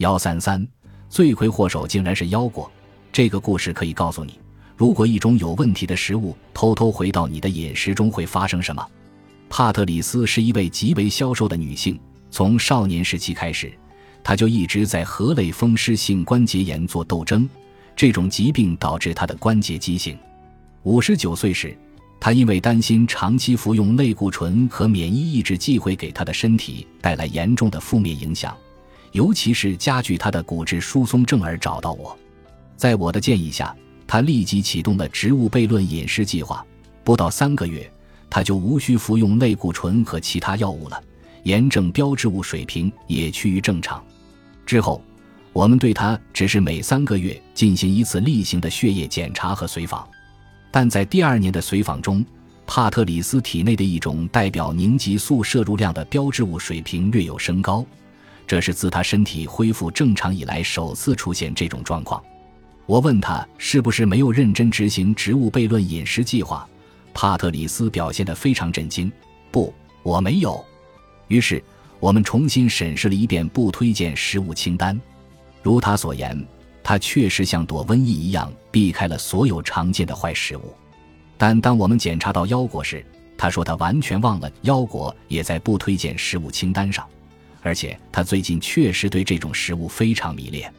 幺三三，罪魁祸首竟然是腰果。这个故事可以告诉你，如果一种有问题的食物偷偷回到你的饮食中，会发生什么？帕特里斯是一位极为消瘦的女性，从少年时期开始，她就一直在和类风湿性关节炎做斗争。这种疾病导致她的关节畸形。五十九岁时，她因为担心长期服用类固醇和免疫抑制剂会给她的身体带来严重的负面影响，尤其是加剧他的骨质疏松症而找到我。在我的建议下，他立即启动了植物悖论饮食计划。不到三个月。他就无需服用类固醇和其他药物了，炎症标志物水平也趋于正常。之后，我们对他只是每三个月进行一次例行的血液检查和随访，但在第二年的随访中，帕特里斯体内的一种代表凝集素摄入量的标志物水平略有升高，这是自他身体恢复正常以来首次出现这种状况。我问他是不是没有认真执行植物悖论饮食计划。帕特里斯表现得非常震惊。不，我没有。于是我们重新审视了一遍不推荐食物清单。如他所言，他确实像躲瘟疫一样避开了所有常见的坏食物。但当我们检查到腰果时，他说他完全忘了腰果也在不推荐食物清单上，而且他最近确实对这种食物非常迷恋。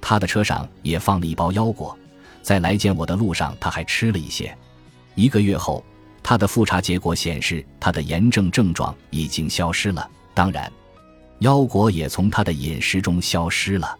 他的车上也放了一包腰果，在来见我的路上他还吃了一些。一个月后，他的复查结果显示，他的炎症症状已经消失了。当然，腰果也从他的饮食中消失了。